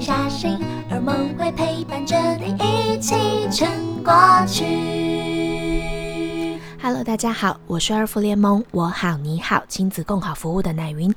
下心，而梦会陪伴着你一起撑过去。Hello，大家好，我是儿福联盟，我好你好亲子共好服务的奶云，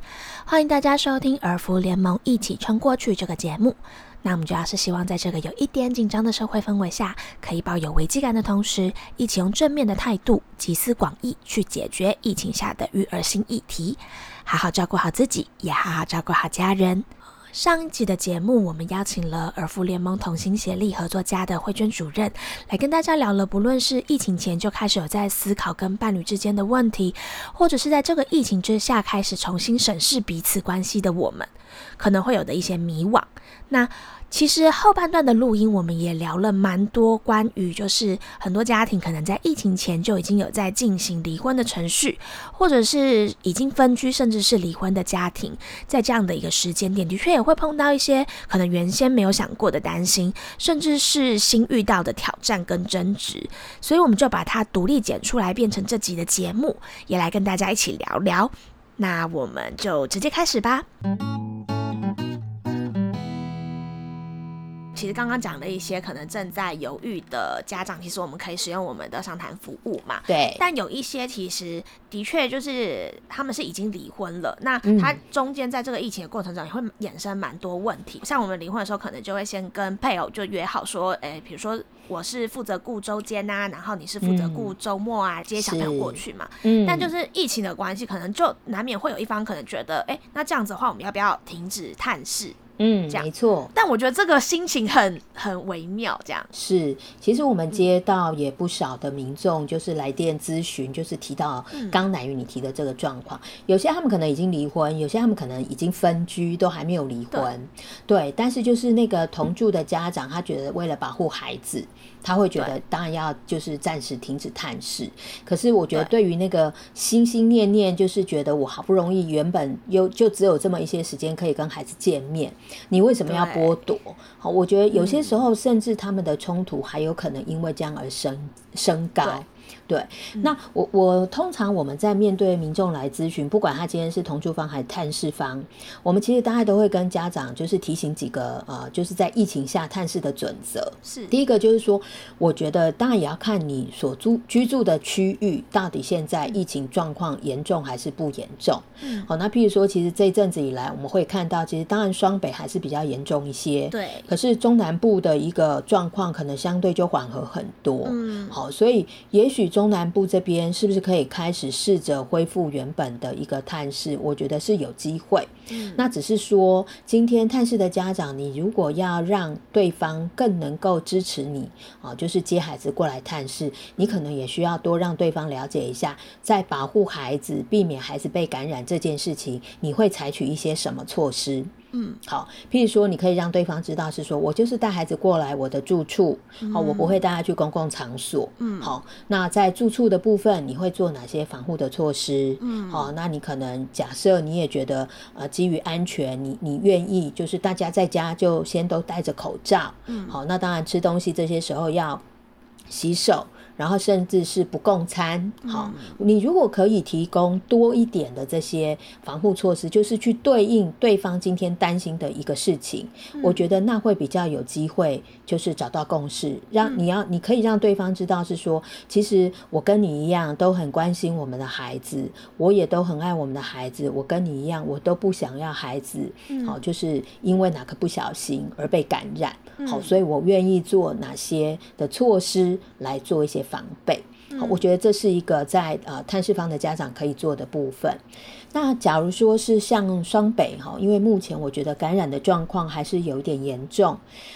欢迎大家收听儿福联盟一起撑过去这个节目。那我们主要是希望在这个有一点紧张的社会氛围下，可以抱有危机感的同时，一起用正面的态度，集思广益去解决疫情下的育儿新议题，好好照顾好自己，也好好照顾好家人。上一集的节目，我们邀请了儿福联盟同心协力合作家的慧娟主任，来跟大家聊了，不论是疫情前就开始有在思考跟伴侣之间的问题，或者是在这个疫情之下开始重新审视彼此关系的我们，可能会有的一些迷惘。那其实后半段的录音，我们也聊了蛮多关于，就是很多家庭可能在疫情前就已经有在进行离婚的程序，或者是已经分居，甚至是离婚的家庭，在这样的一个时间点，的确也会碰到一些可能原先没有想过的担心，甚至是新遇到的挑战跟争执，所以我们就把它独立剪出来，变成这集的节目，也来跟大家一起聊聊。那我们就直接开始吧。其实刚刚讲了一些可能正在犹豫的家长，其实我们可以使用我们的商谈服务嘛。对。但有一些其实的确就是他们是已经离婚了，那他中间在这个疫情的过程中也会衍生蛮多问题。像我们离婚的时候，可能就会先跟配偶就约好说，哎，比如说我是负责顾周间呐，然后你是负责顾周末啊，接小朋友过去嘛。嗯。但就是疫情的关系，可能就难免会有一方可能觉得，哎，那这样子的话，我们要不要停止探视？嗯，没错。但我觉得这个心情很很微妙，这样是。其实我们接到也不少的民众，就是来电咨询，就是提到刚乃玉你提的这个状况。有些他们可能已经离婚，有些他们可能已经分居，都还没有离婚。对，但是就是那个同住的家长，他觉得为了保护孩子。他会觉得，当然要就是暂时停止探视。可是我觉得，对于那个心心念念，就是觉得我好不容易原本有就只有这么一些时间可以跟孩子见面，你为什么要剥夺？好，我觉得有些时候，甚至他们的冲突还有可能因为这样而升升高。对，那我我通常我们在面对民众来咨询，不管他今天是同住方还是探视方，我们其实大概都会跟家长就是提醒几个呃，就是在疫情下探视的准则。是第一个就是说，我觉得当然也要看你所住居住的区域到底现在疫情状况严重还是不严重。嗯，好，那譬如说，其实这一阵子以来，我们会看到，其实当然双北还是比较严重一些。对，可是中南部的一个状况可能相对就缓和很多。嗯，好，所以也许。中南部这边是不是可以开始试着恢复原本的一个探视？我觉得是有机会。嗯，那只是说，今天探视的家长，你如果要让对方更能够支持你啊，就是接孩子过来探视，你可能也需要多让对方了解一下，在保护孩子、避免孩子被感染这件事情，你会采取一些什么措施？嗯，好，譬如说，你可以让对方知道是说，我就是带孩子过来我的住处，好，我不会带他去公共场所，嗯，好，那在住处的部分，你会做哪些防护的措施？嗯，好，那你可能假设你也觉得，呃，基于安全，你你愿意就是大家在家就先都戴着口罩，嗯，好，那当然吃东西这些时候要洗手。然后甚至是不共餐，好，你如果可以提供多一点的这些防护措施，就是去对应对方今天担心的一个事情，我觉得那会比较有机会，就是找到共识，让你要你可以让对方知道是说，其实我跟你一样都很关心我们的孩子，我也都很爱我们的孩子，我跟你一样，我都不想要孩子，好，就是因为哪个不小心而被感染，好，所以我愿意做哪些的措施来做一些。防备，我觉得这是一个在呃探视方的家长可以做的部分。那假如说是像双北哈，因为目前我觉得感染的状况还是有一点严重，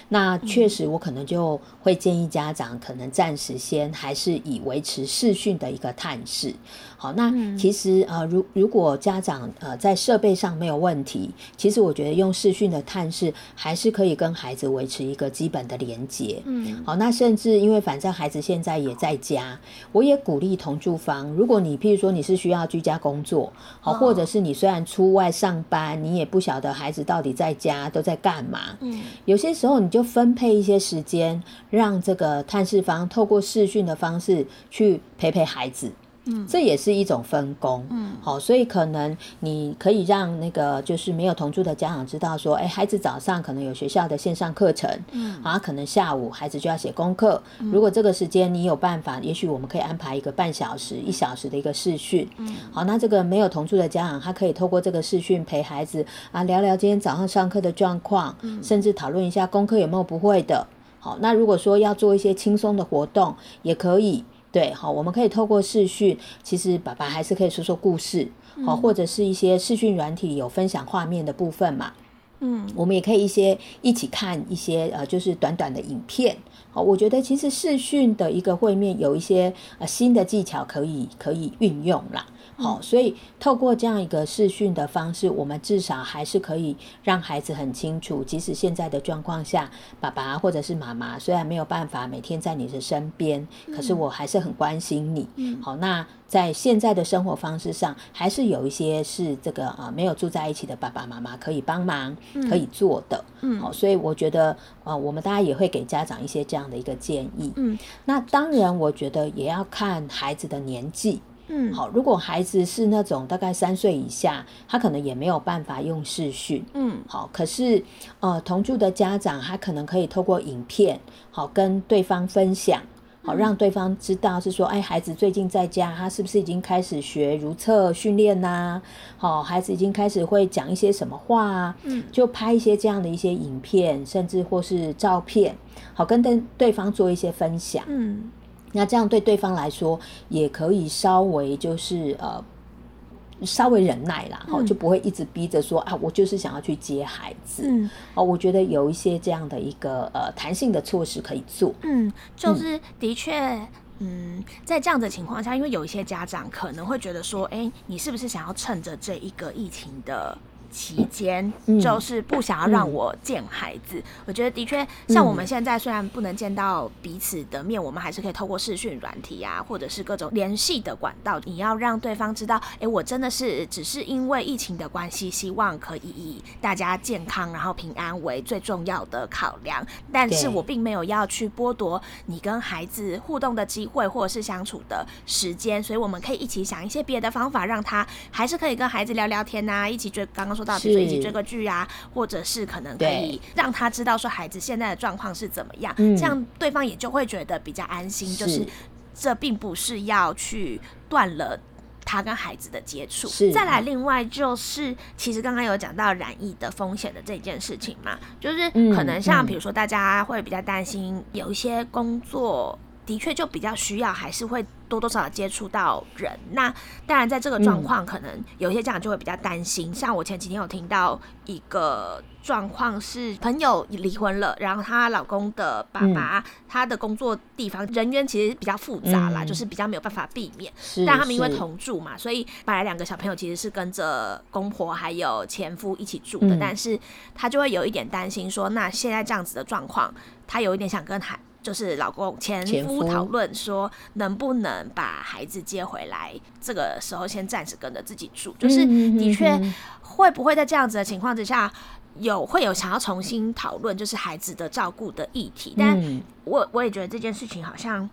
那确实我可能就会建议家长可能暂时先还是以维持视讯的一个探视。好，那其实呃，如如果家长呃在设备上没有问题，其实我觉得用视讯的探视还是可以跟孩子维持一个基本的连接。嗯，好，那甚至因为反正孩子现在也在家，我也鼓励同住方，如果你譬如说你是需要居家工作，好，或者是你虽然出外上班，你也不晓得孩子到底在家都在干嘛。嗯，有些时候你就分配一些时间，让这个探视方透过视讯的方式去陪陪孩子。嗯，这也是一种分工，嗯，好，所以可能你可以让那个就是没有同住的家长知道说，哎，孩子早上可能有学校的线上课程，嗯，啊，可能下午孩子就要写功课，如果这个时间你有办法，也许我们可以安排一个半小时、一小时的一个视讯，嗯，好，那这个没有同住的家长，他可以透过这个视讯陪孩子啊聊聊今天早上上课的状况，嗯，甚至讨论一下功课有没有不会的，好，那如果说要做一些轻松的活动，也可以。对，好，我们可以透过视讯，其实爸爸还是可以说说故事，好，或者是一些视讯软体有分享画面的部分嘛，嗯，我们也可以一些一起看一些呃，就是短短的影片，好，我觉得其实视讯的一个会面有一些呃新的技巧可以可以运用啦。好，所以透过这样一个视讯的方式，我们至少还是可以让孩子很清楚，即使现在的状况下，爸爸或者是妈妈虽然没有办法每天在你的身边，可是我还是很关心你。好，那在现在的生活方式上，还是有一些是这个啊没有住在一起的爸爸妈妈可以帮忙可以做的。嗯，好，所以我觉得呃，我们大家也会给家长一些这样的一个建议。嗯，那当然，我觉得也要看孩子的年纪。嗯，好。如果孩子是那种大概三岁以下，他可能也没有办法用视讯。嗯，好。可是，呃，同住的家长他可能可以透过影片，好跟对方分享，好让对方知道是说，哎，孩子最近在家，他是不是已经开始学如厕训练呐？好，孩子已经开始会讲一些什么话啊？嗯，就拍一些这样的一些影片，甚至或是照片，好跟对对方做一些分享。嗯。那这样对对方来说，也可以稍微就是呃，稍微忍耐啦，哈，就不会一直逼着说啊，我就是想要去接孩子。嗯，哦，我觉得有一些这样的一个呃弹性的措施可以做。嗯，就是的确，嗯，在这样的情况下，因为有一些家长可能会觉得说，哎，你是不是想要趁着这一个疫情的？期间就是不想要让我见孩子，我觉得的确像我们现在虽然不能见到彼此的面，我们还是可以透过视讯软体啊，或者是各种联系的管道。你要让对。方知道，哎，我真的是只是因为疫情的关系，希望可以以大家健康然后平安为最重要的考量。但是我并没有要去剥夺你跟孩子互动的机会，或者是相处的时间，所以我们可以一起想一些别的方法，让他还是可以跟孩子聊聊天呐，一起追刚刚说。到比如说一起追个剧啊，或者是可能可以让他知道说孩子现在的状况是怎么样，这样对方也就会觉得比较安心。就是这并不是要去断了他跟孩子的接触。再来，另外就是其实刚刚有讲到染疫的风险的这件事情嘛，就是可能像比如说大家会比较担心有一些工作。的确，就比较需要，还是会多多少少接触到人。那当然，在这个状况，可能有些家长就会比较担心。像我前几天有听到一个状况，是朋友离婚了，然后她老公的爸爸，他的工作地方人员其实比较复杂啦，就是比较没有办法避免。但他们因为同住嘛，所以本来两个小朋友其实是跟着公婆还有前夫一起住的，但是他就会有一点担心，说那现在这样子的状况，他有一点想跟孩。就是老公前夫讨论说，能不能把孩子接回来？这个时候先暂时跟着自己住。就是的确会不会在这样子的情况之下，有会有想要重新讨论，就是孩子的照顾的议题。但我我也觉得这件事情好像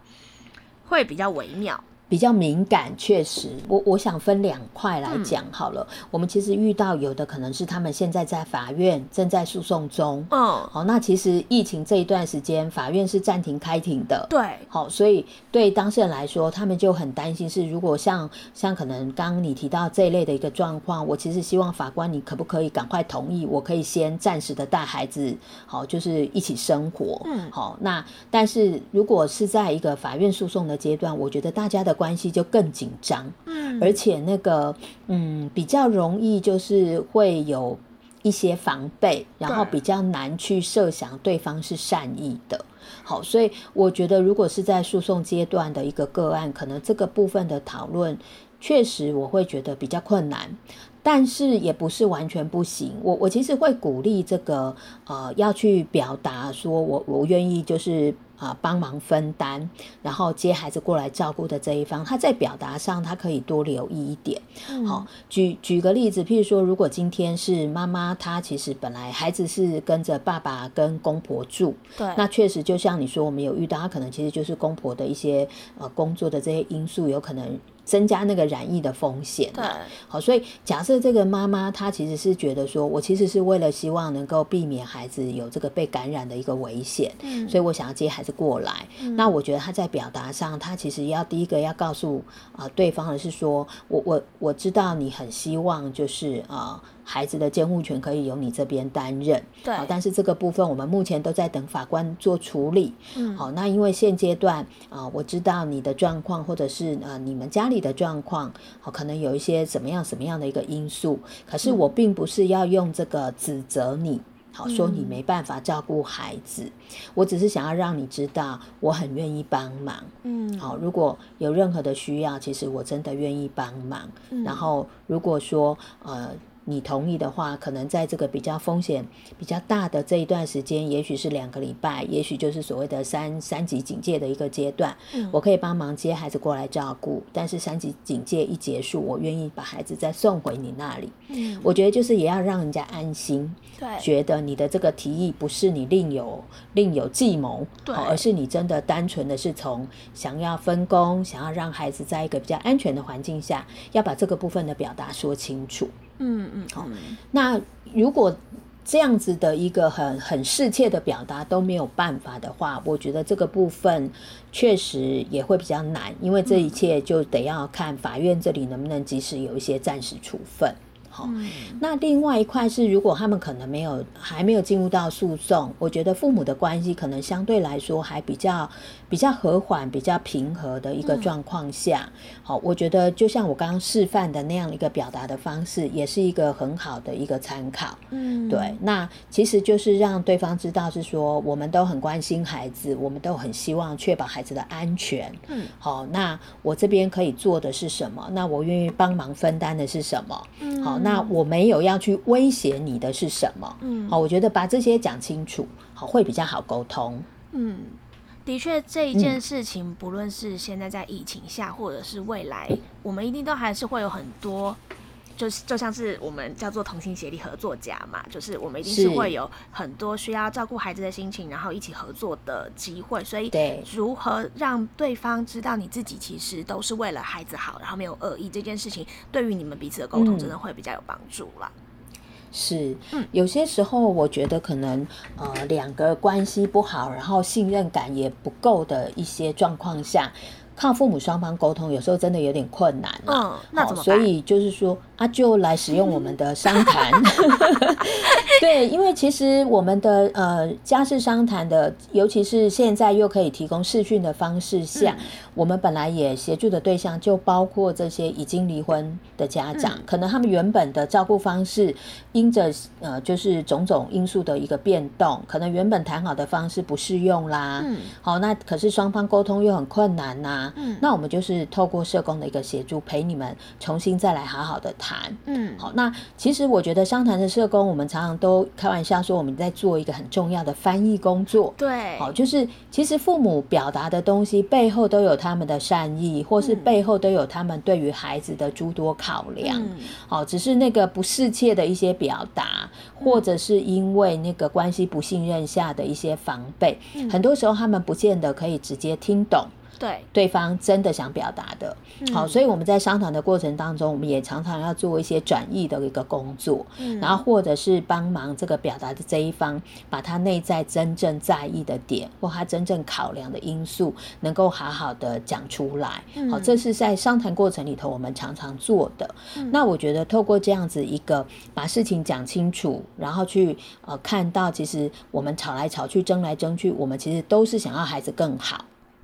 会比较微妙。比较敏感，确实，我我想分两块来讲好了。我们其实遇到有的可能是他们现在在法院正在诉讼中，嗯，好，那其实疫情这一段时间，法院是暂停开庭的，对，好，所以对当事人来说，他们就很担心是，如果像像可能刚刚你提到这一类的一个状况，我其实希望法官你可不可以赶快同意，我可以先暂时的带孩子，好，就是一起生活，嗯，好，那但是如果是在一个法院诉讼的阶段，我觉得大家的。关系就更紧张，嗯，而且那个，嗯，比较容易就是会有一些防备，然后比较难去设想对方是善意的。好，所以我觉得如果是在诉讼阶段的一个个案，可能这个部分的讨论确实我会觉得比较困难。但是也不是完全不行，我我其实会鼓励这个呃要去表达说我我愿意就是啊帮忙分担，然后接孩子过来照顾的这一方，他在表达上他可以多留意一点。好，举举个例子，譬如说，如果今天是妈妈，她其实本来孩子是跟着爸爸跟公婆住，对，那确实就像你说，我们有遇到，他可能其实就是公婆的一些呃工作的这些因素，有可能。增加那个染疫的风险。对，好，所以假设这个妈妈她其实是觉得说，我其实是为了希望能够避免孩子有这个被感染的一个危险，嗯，所以我想要接孩子过来。那我觉得她在表达上，她其实要第一个要告诉啊对方的是说，我我我知道你很希望就是啊。孩子的监护权可以由你这边担任，对，但是这个部分我们目前都在等法官做处理。嗯，好，那因为现阶段啊，我知道你的状况，或者是呃你们家里的状况，好，可能有一些怎么样什么样的一个因素，可是我并不是要用这个指责你，好说你没办法照顾孩子，我只是想要让你知道我很愿意帮忙。嗯，好，如果有任何的需要，其实我真的愿意帮忙。然后如果说呃。你同意的话，可能在这个比较风险比较大的这一段时间，也许是两个礼拜，也许就是所谓的三三级警戒的一个阶段，我可以帮忙接孩子过来照顾。但是三级警戒一结束，我愿意把孩子再送回你那里。嗯，我觉得就是也要让人家安心，对，觉得你的这个提议不是你另有另有计谋，对，而是你真的单纯的是从想要分工，想要让孩子在一个比较安全的环境下，要把这个部分的表达说清楚。嗯嗯，好。那如果这样子的一个很很世切的表达都没有办法的话，我觉得这个部分确实也会比较难，因为这一切就得要看法院这里能不能及时有一些暂时处分。好，那另外一块是，如果他们可能没有还没有进入到诉讼，我觉得父母的关系可能相对来说还比较比较和缓、比较平和的一个状况下，好，我觉得就像我刚刚示范的那样一个表达的方式，也是一个很好的一个参考。嗯，对，那其实就是让对方知道是说，我们都很关心孩子，我们都很希望确保孩子的安全。嗯，好，那我这边可以做的是什么？那我愿意帮忙分担的是什么？嗯，好。那我没有要去威胁你的是什么？嗯，好，我觉得把这些讲清楚，好会比较好沟通。嗯，的确，这一件事情，不论是现在在疫情下，或者是未来，我们一定都还是会有很多。就是就像是我们叫做同心协力合作家嘛，就是我们一定是会有很多需要照顾孩子的心情，然后一起合作的机会。所以，如何让对方知道你自己其实都是为了孩子好，然后没有恶意，这件事情对于你们彼此的沟通，真的会比较有帮助啦。是，嗯，有些时候我觉得可能呃两个关系不好，然后信任感也不够的一些状况下。靠父母双方沟通，有时候真的有点困难嗯，那怎么所以就是说，啊，就来使用我们的 商谈。对，因为其实我们的呃家事商谈的，尤其是现在又可以提供视讯的方式下，我们本来也协助的对象就包括这些已经离婚的家长，可能他们原本的照顾方式，因着呃就是种种因素的一个变动，可能原本谈好的方式不适用啦。嗯，好，那可是双方沟通又很困难呐。嗯，那我们就是透过社工的一个协助，陪你们重新再来好好的谈。嗯，好，那其实我觉得商谈的社工，我们常常都开玩笑说，我们在做一个很重要的翻译工作。对，好，就是其实父母表达的东西背后都有他们的善意，或是背后都有他们对于孩子的诸多考量。好，只是那个不适切的一些表达，或者是因为那个关系不信任下的一些防备，很多时候他们不见得可以直接听懂。对，对方真的想表达的，好，所以我们在商谈的过程当中，我们也常常要做一些转译的一个工作，然后或者是帮忙这个表达的这一方，把他内在真正在意的点或他真正考量的因素，能够好好的讲出来。好，这是在商谈过程里头我们常常做的。那我觉得透过这样子一个把事情讲清楚，然后去呃看到，其实我们吵来吵去、争来争去，我们其实都是想要孩子更好。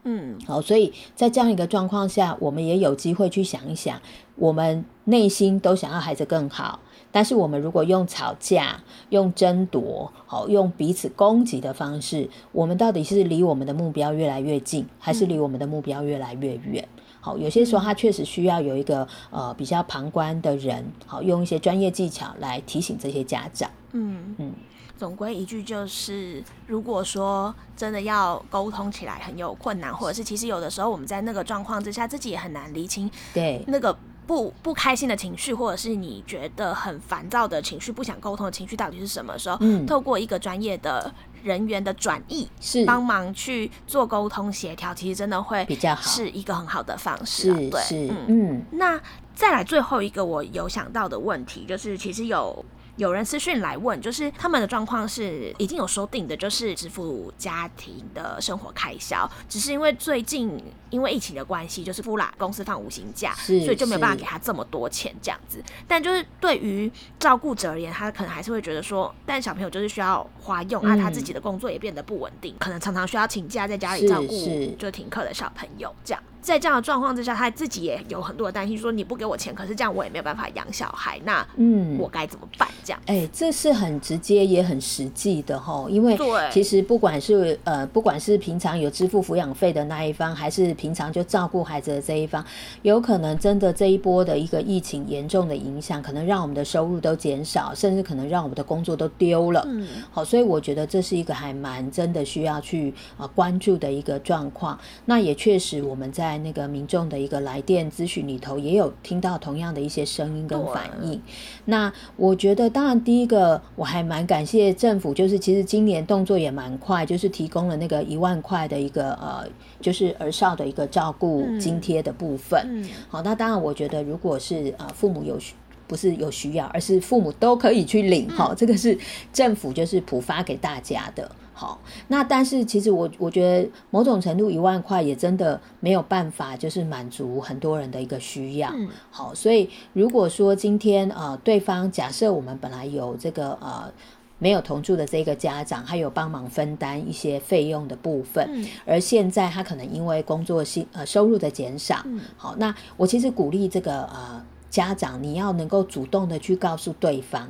嗯，好，所以在这样一个状况下，我们也有机会去想一想，我们内心都想要孩子更好，但是我们如果用吵架、用争夺、好用彼此攻击的方式，我们到底是离我们的目标越来越近，还是离我们的目标越来越远？好，有些时候他确实需要有一个呃比较旁观的人，好用一些专业技巧来提醒这些家长。嗯嗯。总归一句就是，如果说真的要沟通起来很有困难，或者是其实有的时候我们在那个状况之下自己也很难理清，对那个不不开心的情绪，或者是你觉得很烦躁的情绪，不想沟通的情绪到底是什么时候？嗯，透过一个专业的人员的转译，是帮忙去做沟通协调，其实真的会比较好，是一个很好的方式。对，嗯嗯，那再来最后一个我有想到的问题，就是其实有。有人私讯来问，就是他们的状况是已经有收定的，就是支付家庭的生活开销，只是因为最近因为疫情的关系，就是夫啦公司放五薪假，所以就没有办法给他这么多钱这样子。但就是对于照顾者而言，他可能还是会觉得说，但小朋友就是需要花用啊，他自己的工作也变得不稳定，可能常常需要请假在家里照顾就停课的小朋友这样。在这样的状况之下，他自己也有很多的担心，说你不给我钱，可是这样我也没有办法养小孩，那嗯，我该怎么办？这样，哎，这是很直接也很实际的哈，因为其实不管是呃，不管是平常有支付抚养费的那一方，还是平常就照顾孩子的这一方，有可能真的这一波的一个疫情严重的影响，可能让我们的收入都减少，甚至可能让我们的工作都丢了。嗯，好，所以我觉得这是一个还蛮真的需要去啊关注的一个状况。那也确实我们在。那个民众的一个来电咨询里头，也有听到同样的一些声音跟反应。那我觉得，当然第一个我还蛮感谢政府，就是其实今年动作也蛮快，就是提供了那个一万块的一个呃，就是儿少的一个照顾津贴的部分。好，那当然我觉得，如果是呃父母有需，不是有需要，而是父母都可以去领哈，这个是政府就是普发给大家的。好，那但是其实我我觉得某种程度一万块也真的没有办法，就是满足很多人的一个需要。好，所以如果说今天呃对方假设我们本来有这个呃没有同住的这个家长，还有帮忙分担一些费用的部分，而现在他可能因为工作薪呃收入的减少，好，那我其实鼓励这个呃家长，你要能够主动的去告诉对方，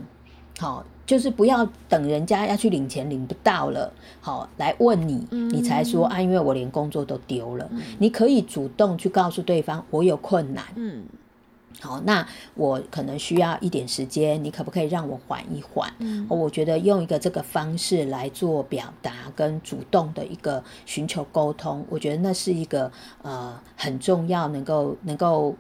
好。就是不要等人家要去领钱领不到了，好来问你，你才说啊，因为我连工作都丢了。你可以主动去告诉对方，我有困难。嗯，好，那我可能需要一点时间，你可不可以让我缓一缓？嗯，我觉得用一个这个方式来做表达跟主动的一个寻求沟通，我觉得那是一个呃很重要，能够能够。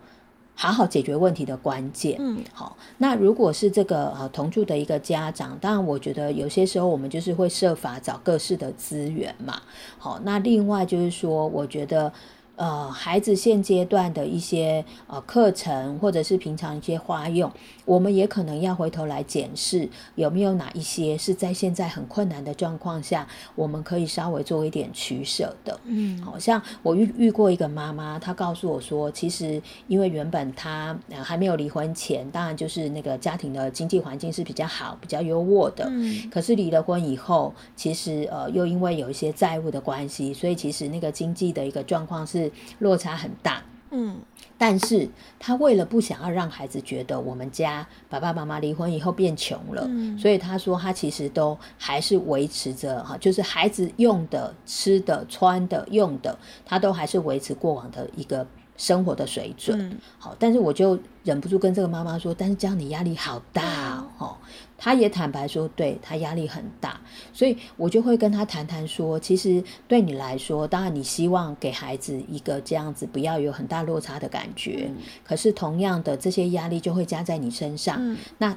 好好解决问题的关键。嗯，好。那如果是这个呃同住的一个家长，当然我觉得有些时候我们就是会设法找各式的资源嘛。好，那另外就是说，我觉得。呃，孩子现阶段的一些呃课程，或者是平常一些花用，我们也可能要回头来检视有没有哪一些是在现在很困难的状况下，我们可以稍微做一点取舍的。嗯，好像我遇遇过一个妈妈，她告诉我说，其实因为原本她还没有离婚前，当然就是那个家庭的经济环境是比较好、比较优渥的。嗯，可是离了婚以后，其实呃又因为有一些债务的关系，所以其实那个经济的一个状况是。落差很大，嗯，但是他为了不想要让孩子觉得我们家爸爸妈妈离婚以后变穷了，所以他说他其实都还是维持着哈，就是孩子用的、吃的、穿的、用的，他都还是维持过往的一个生活的水准。好，但是我就忍不住跟这个妈妈说，但是这样你压力好大哦。她也坦白说，对她压力很大，所以我就会跟她谈谈说，其实对你来说，当然你希望给孩子一个这样子不要有很大落差的感觉，可是同样的这些压力就会加在你身上，那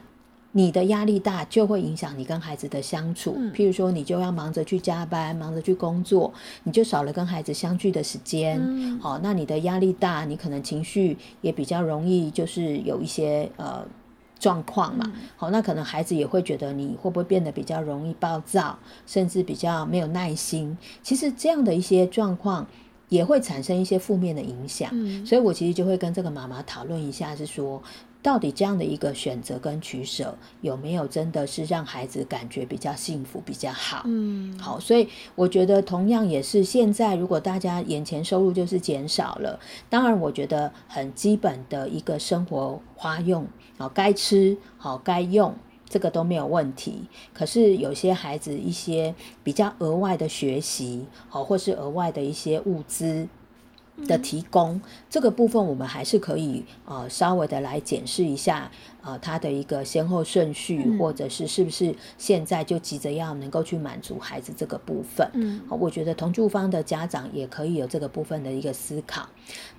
你的压力大就会影响你跟孩子的相处，譬如说你就要忙着去加班，忙着去工作，你就少了跟孩子相聚的时间，好，那你的压力大，你可能情绪也比较容易就是有一些呃。状况嘛，好，那可能孩子也会觉得你会不会变得比较容易暴躁，甚至比较没有耐心。其实这样的一些状况也会产生一些负面的影响。所以我其实就会跟这个妈妈讨论一下，是说。到底这样的一个选择跟取舍，有没有真的是让孩子感觉比较幸福、比较好？嗯，好，所以我觉得同样也是现在，如果大家眼前收入就是减少了，当然我觉得很基本的一个生活花用，好该吃好该用，这个都没有问题。可是有些孩子一些比较额外的学习，好或是额外的一些物资。的提供这个部分，我们还是可以呃稍微的来检视一下，呃他的一个先后顺序，或者是是不是现在就急着要能够去满足孩子这个部分。嗯，我觉得同住方的家长也可以有这个部分的一个思考。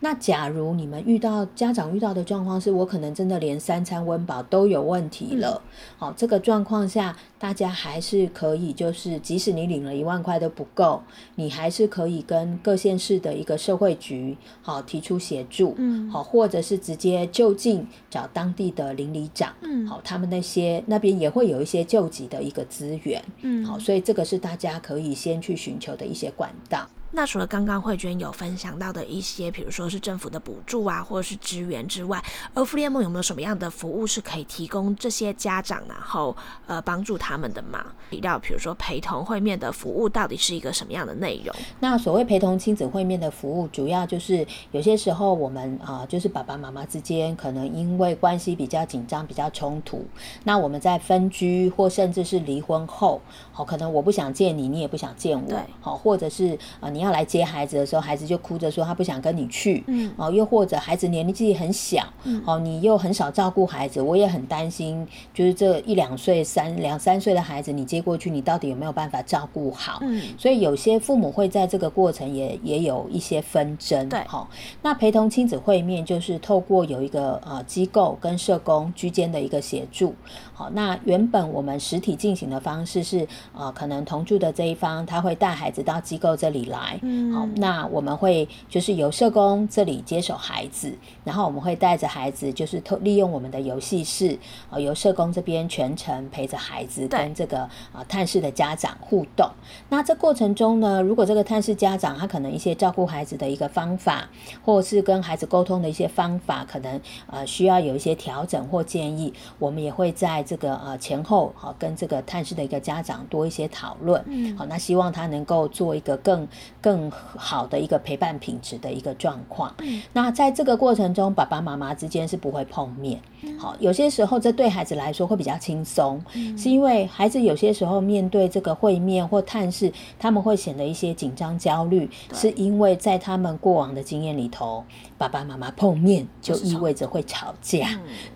那假如你们遇到家长遇到的状况是，我可能真的连三餐温饱都有问题了。好，这个状况下，大家还是可以，就是即使你领了一万块都不够，你还是可以跟各县市的一个社会局好提出协助。嗯，好，或者是直接就近找当地的邻里长。嗯，好，他们那些那边也会有一些救济的一个资源。嗯，好，所以这个是大家可以先去寻求的一些管道。那除了刚刚慧娟有分享到的一些，比如说是政府的补助啊，或者是支援之外，而福联盟有没有什么样的服务是可以提供这些家长，然后呃帮助他们的吗？提到比如说陪同会面的服务到底是一个什么样的内容？那所谓陪同亲子会面的服务，主要就是有些时候我们啊，就是爸爸妈妈之间可能因为关系比较紧张、比较冲突，那我们在分居或甚至是离婚后，好，可能我不想见你，你也不想见我，好，或者是啊你。你要来接孩子的时候，孩子就哭着说他不想跟你去，嗯，哦，又或者孩子年纪很小，嗯，哦，你又很少照顾孩子，我也很担心，就是这一两岁、三两三岁的孩子，你接过去，你到底有没有办法照顾好？嗯，所以有些父母会在这个过程也也有一些纷争，对，好，那陪同亲子会面就是透过有一个呃机构跟社工居间的一个协助，好，那原本我们实体进行的方式是，呃，可能同住的这一方他会带孩子到机构这里来。嗯，好，那我们会就是由社工这里接手孩子，然后我们会带着孩子，就是透利用我们的游戏室，啊，由社工这边全程陪着孩子跟这个啊探视的家长互动。那这过程中呢，如果这个探视家长他可能一些照顾孩子的一个方法，或者是跟孩子沟通的一些方法，可能呃需要有一些调整或建议，我们也会在这个呃前后好跟这个探视的一个家长多一些讨论。嗯，好，那希望他能够做一个更。更好的一个陪伴品质的一个状况。那在这个过程中，爸爸妈妈之间是不会碰面。好，有些时候这对孩子来说会比较轻松，是因为孩子有些时候面对这个会面或探视，他们会显得一些紧张焦虑，是因为在他们过往的经验里头，爸爸妈妈碰面就意味着会吵架。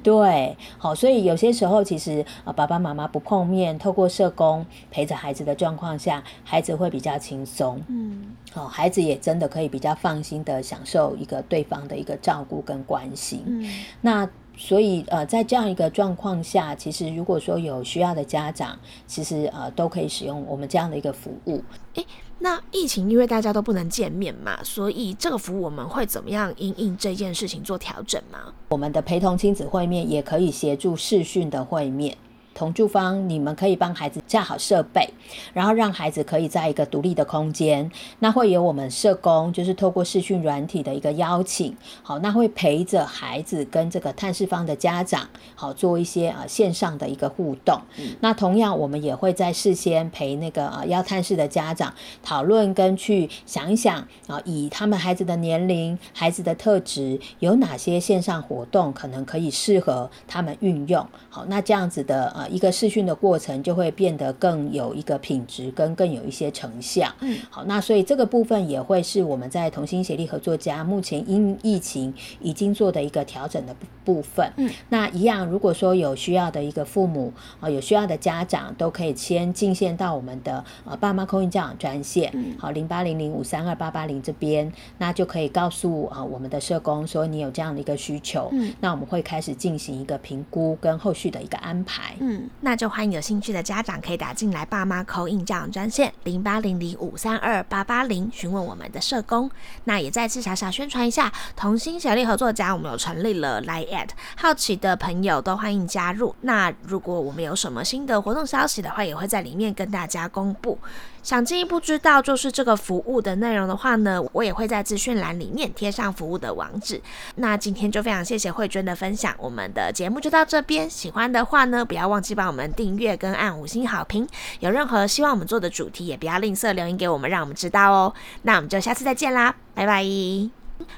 对，好，所以有些时候其实啊，爸爸妈妈不碰面，透过社工陪着孩子的状况下，孩子会比较轻松。嗯。好，孩子也真的可以比较放心的享受一个对方的一个照顾跟关心。嗯，那所以呃，在这样一个状况下，其实如果说有需要的家长，其实呃都可以使用我们这样的一个服务。诶，那疫情因为大家都不能见面嘛，所以这个服务我们会怎么样因应这件事情做调整吗？我们的陪同亲子会面也可以协助视讯的会面。同住方，你们可以帮孩子架好设备，然后让孩子可以在一个独立的空间。那会有我们社工，就是透过视讯软体的一个邀请，好，那会陪着孩子跟这个探视方的家长，好做一些啊线上的一个互动。那同样，我们也会在事先陪那个啊要探视的家长讨论跟去想一想啊，以他们孩子的年龄、孩子的特质，有哪些线上活动可能可以适合他们运用。好，那这样子的啊。一个试训的过程就会变得更有一个品质，跟更有一些成效。嗯，好，那所以这个部分也会是我们在同心协力合作家目前因疫情已经做的一个调整的部分。嗯，那一样，如果说有需要的一个父母啊，有需要的家长，都可以先进线到我们的呃爸妈空运教养专线，好零八零零五三二八八零这边，那就可以告诉啊我们的社工说你有这样的一个需求，嗯，那我们会开始进行一个评估跟后续的一个安排，嗯。那就欢迎有兴趣的家长可以打进来爸妈口音教养专线零八零零五三二八八零询问我们的社工。那也再次小小宣传一下，同心协力合作家，我们有成立了 Line at，好奇的朋友都欢迎加入。那如果我们有什么新的活动消息的话，也会在里面跟大家公布。想进一步知道就是这个服务的内容的话呢，我也会在资讯栏里面贴上服务的网址。那今天就非常谢谢慧娟的分享，我们的节目就到这边。喜欢的话呢，不要忘希望我们订阅跟按五星好评。有任何希望我们做的主题，也不要吝啬留言给我们，让我们知道哦。那我们就下次再见啦，拜拜。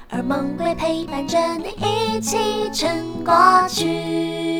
而梦会陪伴着你一起撑过去。